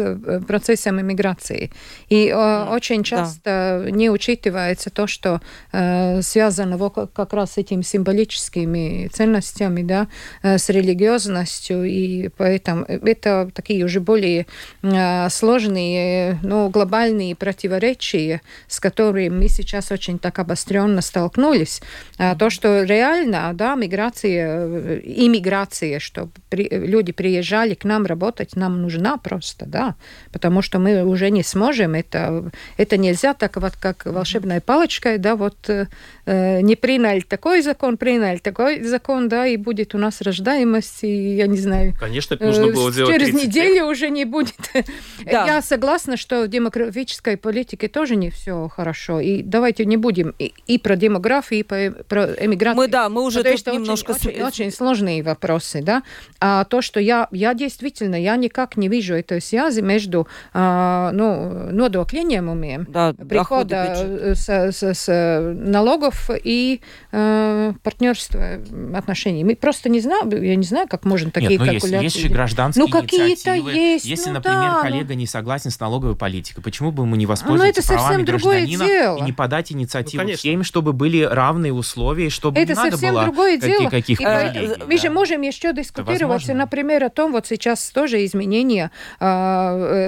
процессом иммиграции. И э, Да. очень часто не учитывается то, что э, связано вот как- как раз с этими символическими ценностями, да, э, с религиозностью, и поэтому это такие уже более э, сложные, ну, глобальные противоречия, с которыми мы сейчас очень так обостренно столкнулись. А то, что реально, да, миграция, э, иммиграция, что при- люди приезжали к нам работать, нам нужна просто, да, потому что мы уже не сможем, это, это нельзя так вот, как волшебной палочкой, да, вот э, э, не приняли такой закон, приняли такой закон, да, и будет у нас рождаемость, и я не знаю, Конечно, это нужно Э, было делать Через 30 лет. неделю уже не будет. Да. Я согласна, что в демографической политике тоже не все хорошо. И давайте не будем и, и про демографию, и по- про эмиграцию. Мы, да, мы уже Потому тут немножко... Очень, очень, очень сложные вопросы, да. А то, что я, я действительно, я никак не вижу этой связи между а, ну, нодokļu ieņēmumiem, Да, прихода э, с, с- с налогов и э, партнерства отношений. Мы просто не знаю, я не знаю, как можно такие Нет, ну есть, калькуляции есть же делать. гражданские Ну, какие-то инициативы. есть, Если, ну например, да, ну. коллега не согласен с налоговой политикой, почему бы ему не это воспользоваться совсем правами другое гражданина дело. и не подать инициативу Ну, конечно. всем, чтобы были равные условия, чтобы Это не надо совсем было другое дело. каких привилегий. мы же да. можем еще дискутировать, например, о том, вот сейчас тоже изменения э,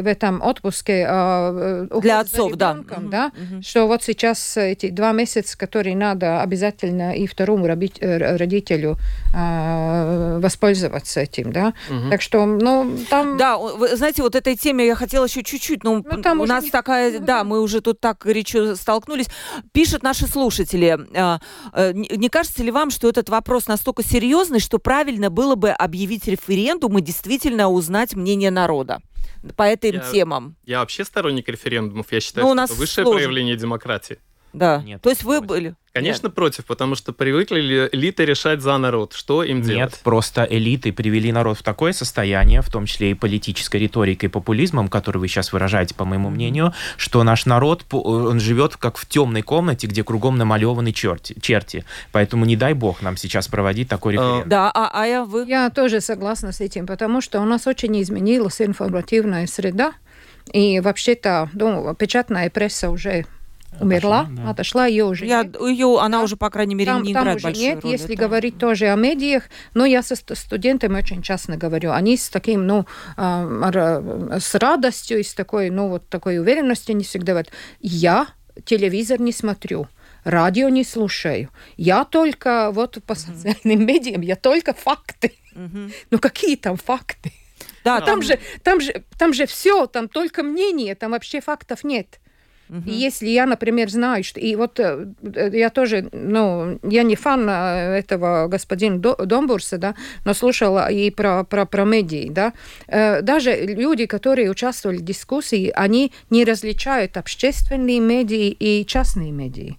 в этом отпуске э, уход Для отцов, да. ребенком, Мгм, да, мгм. что вот сейчас эти два месяца, которые надо обязательно и второму э, родителю э, воспользоваться этим, да. Мгм. Так что, ну, там... Да, вы знаете, вот этой теме я хотела еще чуть-чуть, но Ну, там у нас не- такая, ну, да, да. мы уже тут так горячо столкнулись. Пишут наши слушатели, э, э, не не кажется ли вам, что этот вопрос настолько серьезный, что правильно было бы объявить референдум и действительно узнать мнение народа по этим Я- темам? Я вообще сторонник референдумов. Я считаю, Ну, что это высшее сложно. проявление демократии. Да. Нет, То есть вы были? Конечно, против, потому что привыкли ли элиты решать за народ, что им Нет, делать. просто элиты привели народ в такое состояние, в том числе и политической риторикой и популизмом, который вы сейчас выражаете, по моему мнению, что наш народ, по- он живет как в темной комнате, где кругом намалеваны черти. черти. Поэтому не дай бог нам сейчас проводить такой А, референдум. Да, а, а я вы? Я тоже согласна с этим, потому что у нас очень изменилась информативная среда, и вообще-то ну, печатная пресса уже умерла, Отошла, да. отошла, ее уже Я, нет. ее, она Да. уже, по крайней мере, Там, не там играет уже большую нет, роль. если это- говорить тоже о медиах, но я со ст- студентами очень часто говорю, они с таким, ну, а, с радостью и с такой, ну, вот такой уверенностью не всегда говорят, я телевизор не смотрю, радио не слушаю, я только вот по социальным медиям, я только факты. Мгм. Ну, какие там факты? Да, Там же, там же, там же все, там только мнение, там вообще фактов нет. Мгм. И если я, например, знаю, что... И вот э, э, я тоже, ну, я не фан э, этого господина До- Домбурса, да, но слушала и про, про, про медии, да. Даже люди, которые участвовали в дискуссии, они не различают общественные медии и частные медии.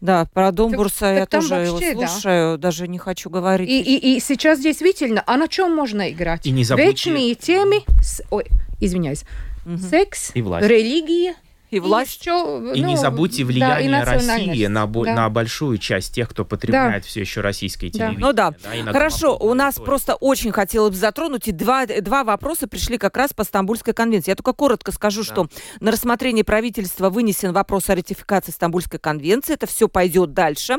Да, про Домбурса так я там тоже его вообще, да. слушаю, даже не хочу говорить. И, и, и сейчас действительно, а на чем можно играть? И не забудьте- Вечные темы, с- ой, извиняюсь, Мгм. секс, И власть. религия, И власть. еще, И не ну, забудьте да, и влияние национальность. России на, бо- Да. на большую часть тех, кто потребляет все еще российское Да. телевидение. Ну да. и на Хорошо, у нас риторику. просто очень хотелось бы затронуть, и два, два вопроса пришли как раз по Стамбульской конвенции. Я только коротко скажу, что на рассмотрение правительства вынесен вопрос о ратификации Стамбульской конвенции. Это все пойдет дальше.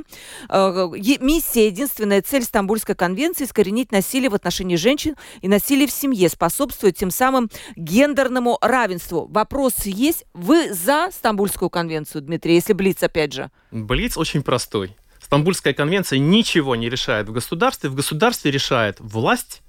Э, Миссия, единственная цель Стамбульской конвенции – искоренить насилие в отношении женщин и насилие в семье, способствует тем самым гендерному равенству. Вопрос есть. Вы за Стамбульскую конвенцию, Дмитрий, если Блиц, опять же? Блиц очень простой. Стамбульская конвенция ничего не решает в государстве. В государстве решает власть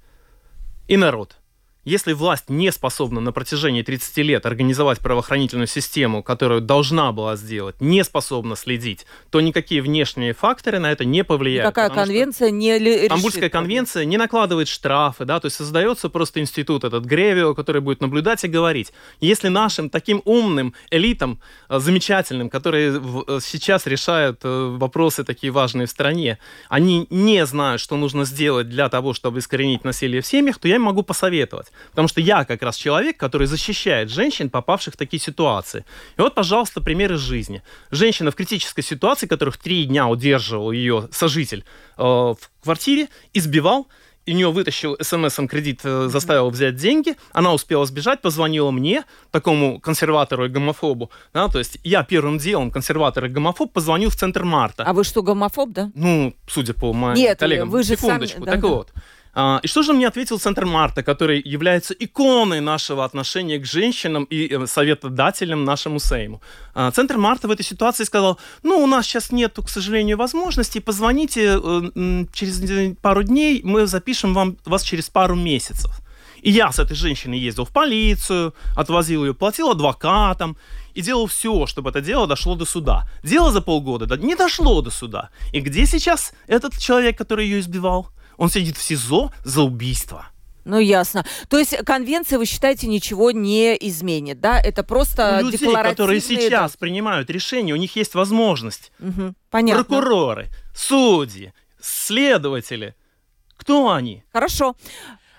и народ. Если власть не способна на протяжении 30 лет организовать правоохранительную систему, которую должна была сделать, не способна следить, то никакие внешние факторы на это не повлияют. Что конвенция не решит Стамбульская конвенция не накладывает штрафы, да, то есть создается просто институт этот Гревио, который будет наблюдать и говорить. Если нашим таким умным элитам, э, замечательным, которые э, сейчас решают э, вопросы такие важные в стране, они не знают, что нужно сделать для того, чтобы искоренить насилие в семьях, то я им могу посоветовать. Потому что я как раз человек, который защищает женщин, попавших в такие ситуации. И вот, пожалуйста, пример из жизни. Женщина в критической ситуации, которых три дня удерживал ее сожитель э, в квартире, избивал, и у нее вытащил смс кредит, э, заставил взять деньги, она успела сбежать, позвонила мне, такому консерватору и гомофобу, да, то есть я первым делом, консерватор и гомофоб, позвонил в центр Марта. А вы что, гомофоб, да? Ну, судя по моим Нет, коллегам. вы же Секундочку. сами- да, так да. вот. А, и что же мне ответил Центр Марта, который является иконой нашего отношения к женщинам и э, советодателем нашему Сейму? А, Центр Марта в этой ситуации сказал, ну, у нас сейчас нету, к сожалению, возможности, позвоните э, через э, пару дней, мы запишем вам, вас через пару месяцев. И я с этой женщиной ездил в полицию, отвозил ее, платил адвокатам и делал все, чтобы это дело дошло до суда. Дело за полгода да, не дошло до суда. И где сейчас этот человек, который ее избивал? Он сидит в СИЗО за убийство. Ну, ясно. То есть конвенция, вы считаете, ничего не изменит, да? Это просто У людей, декларативные... которые сейчас принимают решения, у них есть возможность. Мгм. Понятно. Прокуроры, судьи, следователи. Кто они? Хорошо.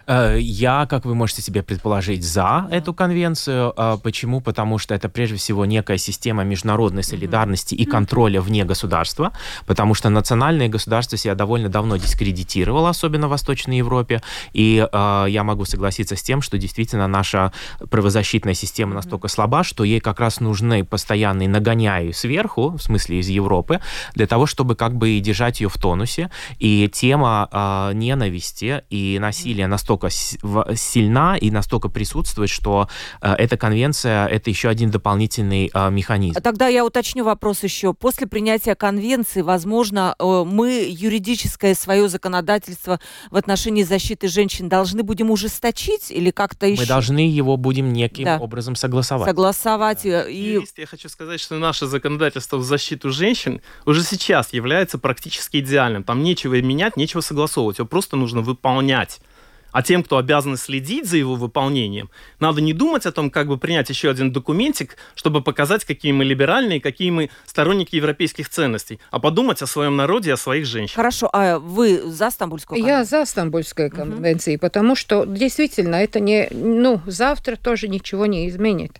Э, Я, как вы можете себе предположить, за эту конвенцию. А Почему? Потому что это прежде всего некая система международной солидарности и контроля вне государства, потому что национальное государство себя довольно давно дискредитировало, особенно в Восточной Европе. И э, я могу согласиться с тем, что действительно наша правозащитная система настолько слаба, что ей как раз нужны постоянные нагоняи сверху, в смысле из Европы, для того, чтобы как бы и держать ее в тонусе. И тема э, ненависти и насилия настолько настолько сильна и настолько присутствует, что э, эта конвенция это еще один дополнительный э, механизм. Тогда я уточню вопрос еще. После принятия конвенции, возможно, э, мы юридическое свое законодательство в отношении защиты женщин должны будем ужесточить или как-то еще? Мы должны его будем неким да. образом согласовать. Согласовать. Да. И... Я хочу сказать, что наше законодательство в защиту женщин уже сейчас является практически идеальным. Там нечего менять, нечего согласовывать. Его просто нужно выполнять. А тем, кто обязан следить за его выполнением, надо не думать о том, как бы принять еще один документик, чтобы показать, какие мы либеральные, какие мы сторонники европейских ценностей, а подумать о своем народе и о своих женщинах. Хорошо, а вы за Стамбульскую конвенцию? Я за Стамбульскую конвенцию, угу. потому что действительно это не, ну, завтра тоже ничего не изменит.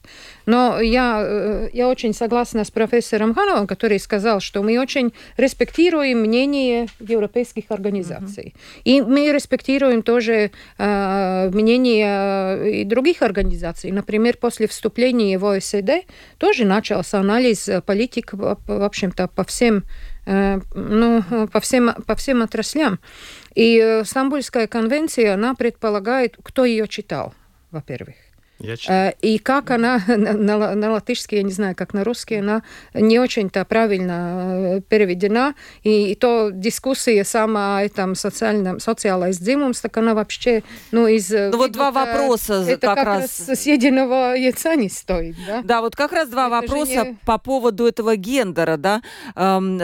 Но я, э, я очень согласна с профессором Хановым, который сказал, что мы очень респектируем мнение европейских организаций. Mm-hmm. И мы респектируем тоже мнение э, и других организаций. Например, после вступления в ОСД тоже начался анализ политик, в общем-то, по всем э, ну, по всем, по всем отраслям. И Стамбульская конвенция, она предполагает, кто ее читал, во-первых. Э, и как она на, на латышский, я не знаю, как на русский, она не очень-то правильно э, переведена. И, и то дискуссия сама о этом социальном, социалais дзимумс, так она вообще, ну, из... Э, ну, вот два вопроса это как, как раз... раз съеденного яйца не стоит, да? Да, вот как раз два это вопроса не... по поводу этого гендера, да. Эм,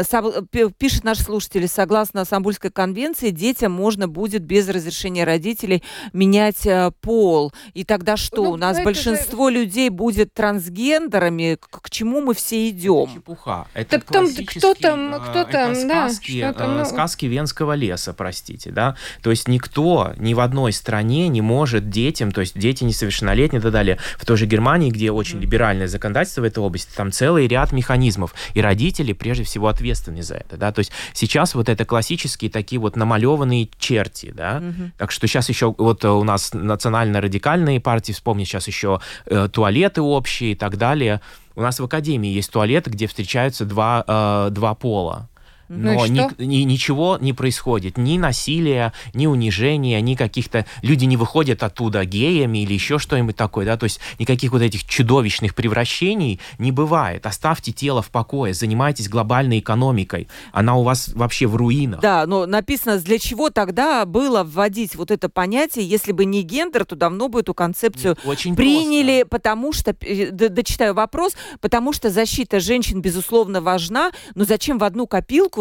пишет наш слушатель, согласно Стамбульской конвенции, детям можно будет без разрешения родителей менять пол. И тогда что? Ну, нас большинство же... людей будет трансгендерами, к, к чему мы все идем? Это чепуха. Это так там кто там, кто э, там, это да, сказки, там, ну... сказки Венского леса, простите, да. То есть никто ни в одной стране не может детям, то есть дети несовершеннолетние и так далее. В той же Германии, где очень mm. либеральное законодательство в этой области, там целый ряд механизмов, и родители прежде всего ответственны за это, да. То есть сейчас вот это классические такие вот намалеванные черти, да. Mm-hmm. Так что сейчас еще вот у нас национально-радикальные партии, вспомни сейчас еще э, туалеты общие и так далее. У нас в академии есть туалеты, где встречаются два, э, два пола. Ну Но ну ни, ни, ничего не происходит. Ни насилия, ни унижения, ни каких-то... Люди не выходят оттуда геями или еще что-нибудь такое, да, то есть никаких вот этих чудовищных превращений не бывает. Оставьте тело в покое, занимайтесь глобальной экономикой. Она у вас вообще в руинах. Да, но написано, для чего тогда было вводить вот это понятие, если бы не гендер, то давно бы эту концепцию Очень приняли, просто. потому что, э, дочитаю вопрос, потому что защита женщин, безусловно, важна, но зачем в одну копилку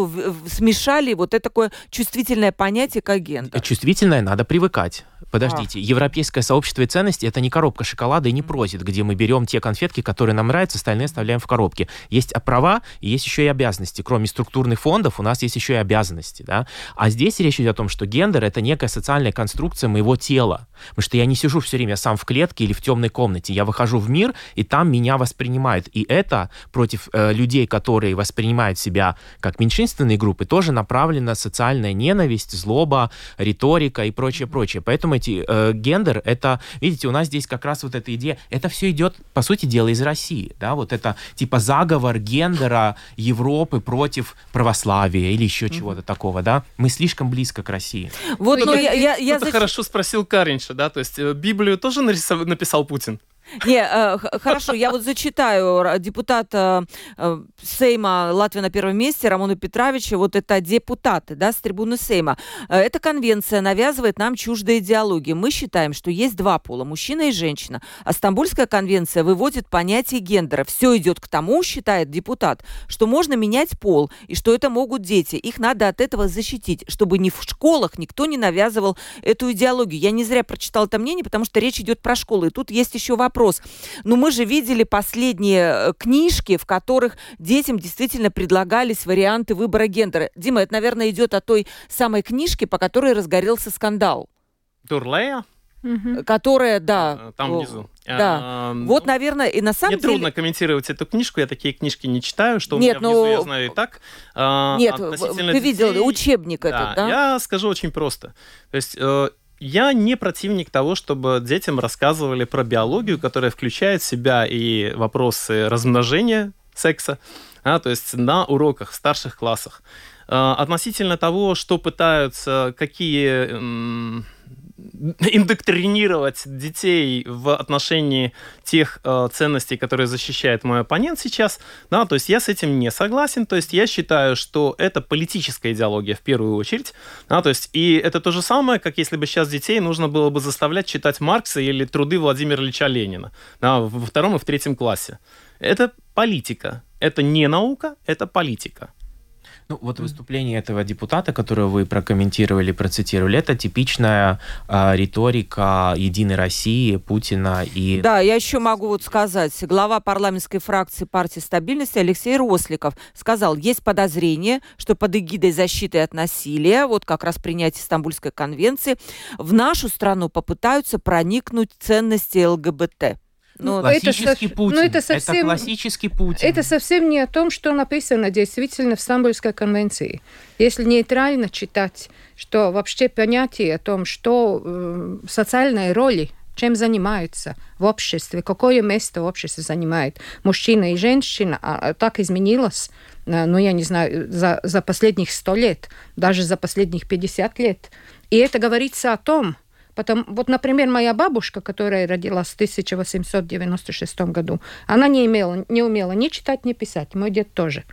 смешали вот это такое чувствительное понятие, как гендер. Чувствительное надо привыкать. Подождите, а. европейское сообщество и ценности это не коробка шоколада и не просит, где мы берем те конфетки, которые нам нравятся, остальные оставляем в коробке. Есть права и есть еще и обязанности. Кроме структурных фондов у нас есть еще и обязанности. Да? А здесь речь идет о том, что гендер это некая социальная конструкция моего тела. Потому что я не сижу все время сам в клетке или в темной комнате. Я выхожу в мир, и там меня воспринимают. И это против э, людей, которые воспринимают себя как меньшинственные группы, тоже направлена социальная ненависть, злоба, риторика и прочее, прочее. Поэтому эти э, гендер, это, видите, у нас здесь как раз вот эта идея, это все идет, по сути дела, из России, да, вот это типа заговор гендера Европы против православия или еще mm-hmm. чего-то такого, да, мы слишком близко к России. Вот, ну, я, я, я, я хорошо спросил Каринша, да, то есть э, Библию тоже нарисов... написал Путин? Не, э, хорошо, я вот зачитаю депутата э, Сейма Латвии на первом месте Рамона Петровича, вот это депутаты, да, с трибуны Сейма. Э, эта конвенция навязывает нам чуждые идеологии. Мы считаем, что есть два пола, мужчина и женщина. А Стамбульская конвенция выводит понятие гендера. Все идет к тому, считает депутат, что можно менять пол, и что это могут дети. Их надо от этого защитить, чтобы ни в школах никто не навязывал эту идеологию. Я не зря прочитала это мнение, потому что речь идет про школы. И тут есть еще вопрос вопрос. Но мы же видели последние э, книжки, в которых детям действительно предлагались варианты выбора гендера. Дима, это, наверное, идет о той самой книжке, по которой разгорелся скандал. Турлея? Угу. Которая, да. Э, там внизу. Да. А, вот, ну, наверное, и на самом мне деле... трудно комментировать эту книжку, я такие книжки не читаю, что Нет, у меня внизу, но... я знаю и так. Нет, ты видел детей... учебник да, этот, да? Я скажу очень просто. То есть я не противник того, чтобы детям рассказывали про биологию, которая включает в себя и вопросы размножения секса, а, то есть на уроках в старших классах. А, относительно того, что пытаются, какие индоктринировать детей в отношении тех э, ценностей, которые защищает мой оппонент сейчас, да, то есть я с этим не согласен, то есть я считаю, что это политическая идеология в первую очередь, да, то есть и это то же самое, как если бы сейчас детей нужно было бы заставлять читать Маркса или труды Владимира Ильича Ленина да, во втором и в третьем классе. Это политика, это не наука, это политика. Ну, вот выступление этого депутата, которое вы прокомментировали, процитировали, это типичная э, риторика Единой России, Путина и... Да, я еще могу вот сказать. Глава парламентской фракции партии стабильности Алексей Росликов сказал, есть подозрение, что под эгидой защиты от насилия, вот как раз принятие Стамбульской конвенции, в нашу страну попытаются проникнуть ценности ЛГБТ. Ну, классический это, Путин. Ну, это, совсем, это классический Путин. Это совсем не о том, что написано действительно в Стамбульской конвенции. Если нейтрально читать, что вообще понятие о том, что э, социальные роли чем занимаются в обществе, какое место в обществе занимает мужчина и женщина, а, а так изменилось, э, ну, я не знаю, за, за последних сто лет, даже за последних 50 лет. И это говорится о том, Потом, вот, например, моя бабушка, которая родилась в 1896 году, она не, имела, не умела ни читать, ни писать. Мой дед тоже.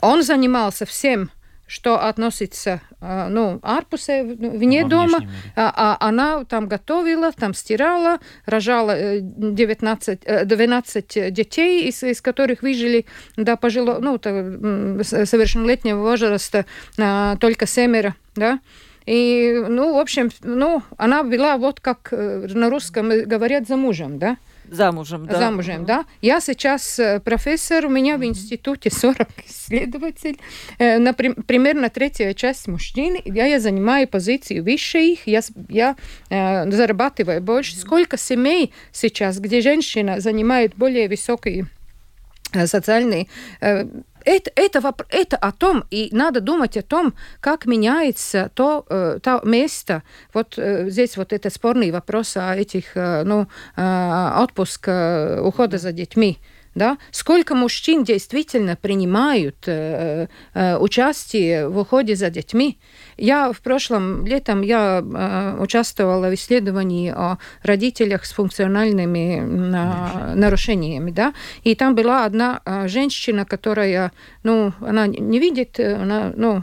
Он занимался всем, что относится, а, ну, арпусе вне Во дома. А, а она там готовила, там стирала, рожала 19, э, 12 э, детей, из, из которых выжили до пожилого, ну, совершеннолетнего возраста а, только семеро, да. И, ну, в общем, ну, она была вот как э, на русском говорят замужем, да? Замужем, да. Замужем, да. Я сейчас э, профессор, у меня в институте 40 исследователей, э, на, примерно третья часть мужчин. Я, я занимаю позицию выше их, я, я э, зарабатываю больше. Сколько семей сейчас, где женщина занимает более высокие социальные это, это, это о том, и надо думать о том, как меняется то, э, то место. Вот э, здесь вот этот спорный вопрос о этих, э, ну, отпуск, ухода за детьми да, сколько мужчин действительно принимают э, э, участие в уходе за детьми. Я в прошлом летом я э, участвовала в исследовании о родителях с функциональными э, нарушениями, да, и там была одна э, женщина, которая, ну, она не видит, она, ну,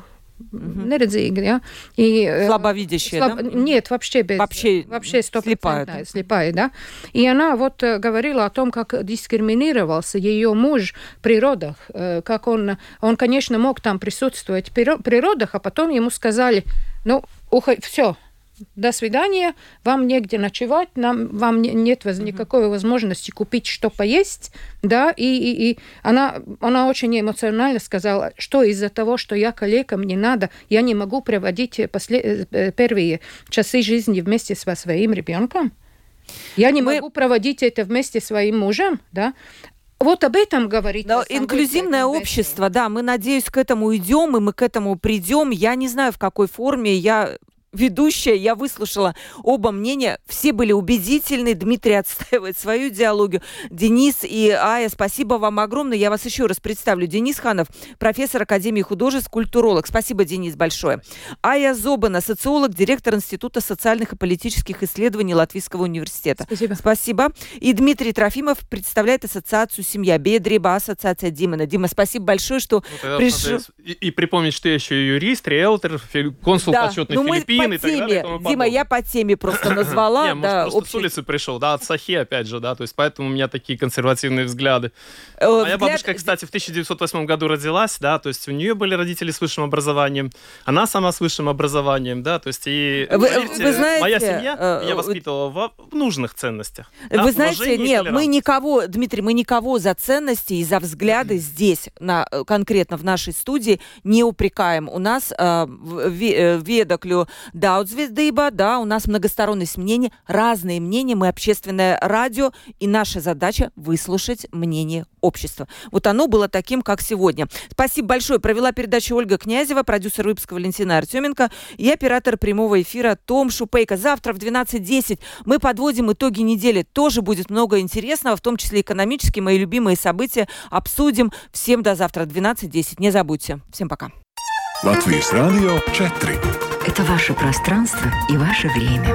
угу. нередzīga, ja? И, э, Слабовидящая, слаб... да? Нет, вообще без... Вообще, вообще слепая. Да? слепая, да? И она вот э, говорила о том, как дискриминировался ее муж при родах, э, как он, он, конечно, мог там присутствовать при родах, а потом ему сказали, ну, уходи, все, до свидания, вам негде ночевать, нам, вам нет воз, никакой возможности купить что поесть, да, и, и, и она, она очень эмоционально сказала, что из-за того, что я коллега, мне надо, я не могу проводить после, э, первые часы жизни вместе со своим ребенком. Я не Мы... могу проводить это вместе с своим мужем, да, вот об этом говорить. Да, инклюзивное общество, да, мы, надеюсь, к этому идем, и мы к этому придем. Я не знаю, в какой форме. Я ведущая, я выслушала оба мнения, все были убедительны, Дмитрий отстаивает свою идеологию, Денис и Ая, спасибо вам огромное, я вас еще раз представлю, Денис Ханов, профессор Академии художеств, культуролог, спасибо, Денис, большое. Ая Зобана, социолог, директор Института социальных и политических исследований Латвийского университета. Спасибо. Спасибо. И Дмитрий Трофимов представляет ассоциацию «Семья», Бедреба, ассоциация Димана. Дима, спасибо большое, что ну, пришел. И, и припомнить, что я еще юрист, риэлтор, консул да. почетный ну, Филиппин по теме. Дима, я по теме просто назвала. Да, с улицы пришел, да, от Сахи, опять же, да, то есть поэтому у меня такие консервативные взгляды. Э, Моя бабушка, кстати, в 1908 году родилась, да, то есть у нее были родители с высшим образованием, она сама с высшим образованием, да, то есть и, вы, знаете, моя семья э, меня воспитывала в, нужных ценностях. Вы знаете, нет, мы никого, Дмитрий, мы никого за ценности и за взгляды здесь, на, э, конкретно в нашей студии, не упрекаем. У нас э, ведоклю daudзвездыба, да, у нас многосторонность мнений, разные мнения, мы общественное радио, и наша задача выслушать мнение общества. Вот оно было таким, как сегодня. Спасибо большое. Провела передачу Ольга Князева, продюсер выпуска Валентина Артеменко и оператор прямого эфира Том Шупейко. Завтра в 12.10 мы подводим итоги недели. Тоже будет много интересного, в том числе экономические, мои любимые события обсудим. Всем до завтра 12.10. Не забудьте. Всем пока. Латвийс радио 4. Это ваше пространство и ваше время.